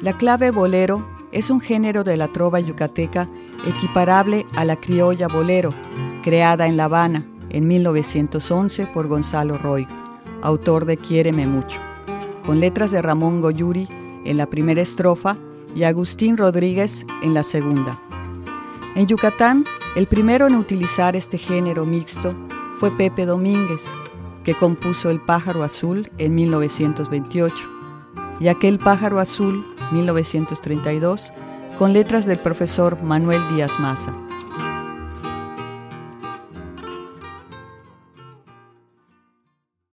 La clave bolero es un género de la trova yucateca equiparable a la criolla bolero, creada en La Habana en 1911 por Gonzalo Roy, autor de Quiéreme mucho, con letras de Ramón Goyuri en la primera estrofa y Agustín Rodríguez en la segunda. En Yucatán, el primero en utilizar este género mixto fue Pepe Domínguez, que compuso El pájaro azul en 1928, y aquel pájaro azul 1932 con letras del profesor Manuel Díaz Maza.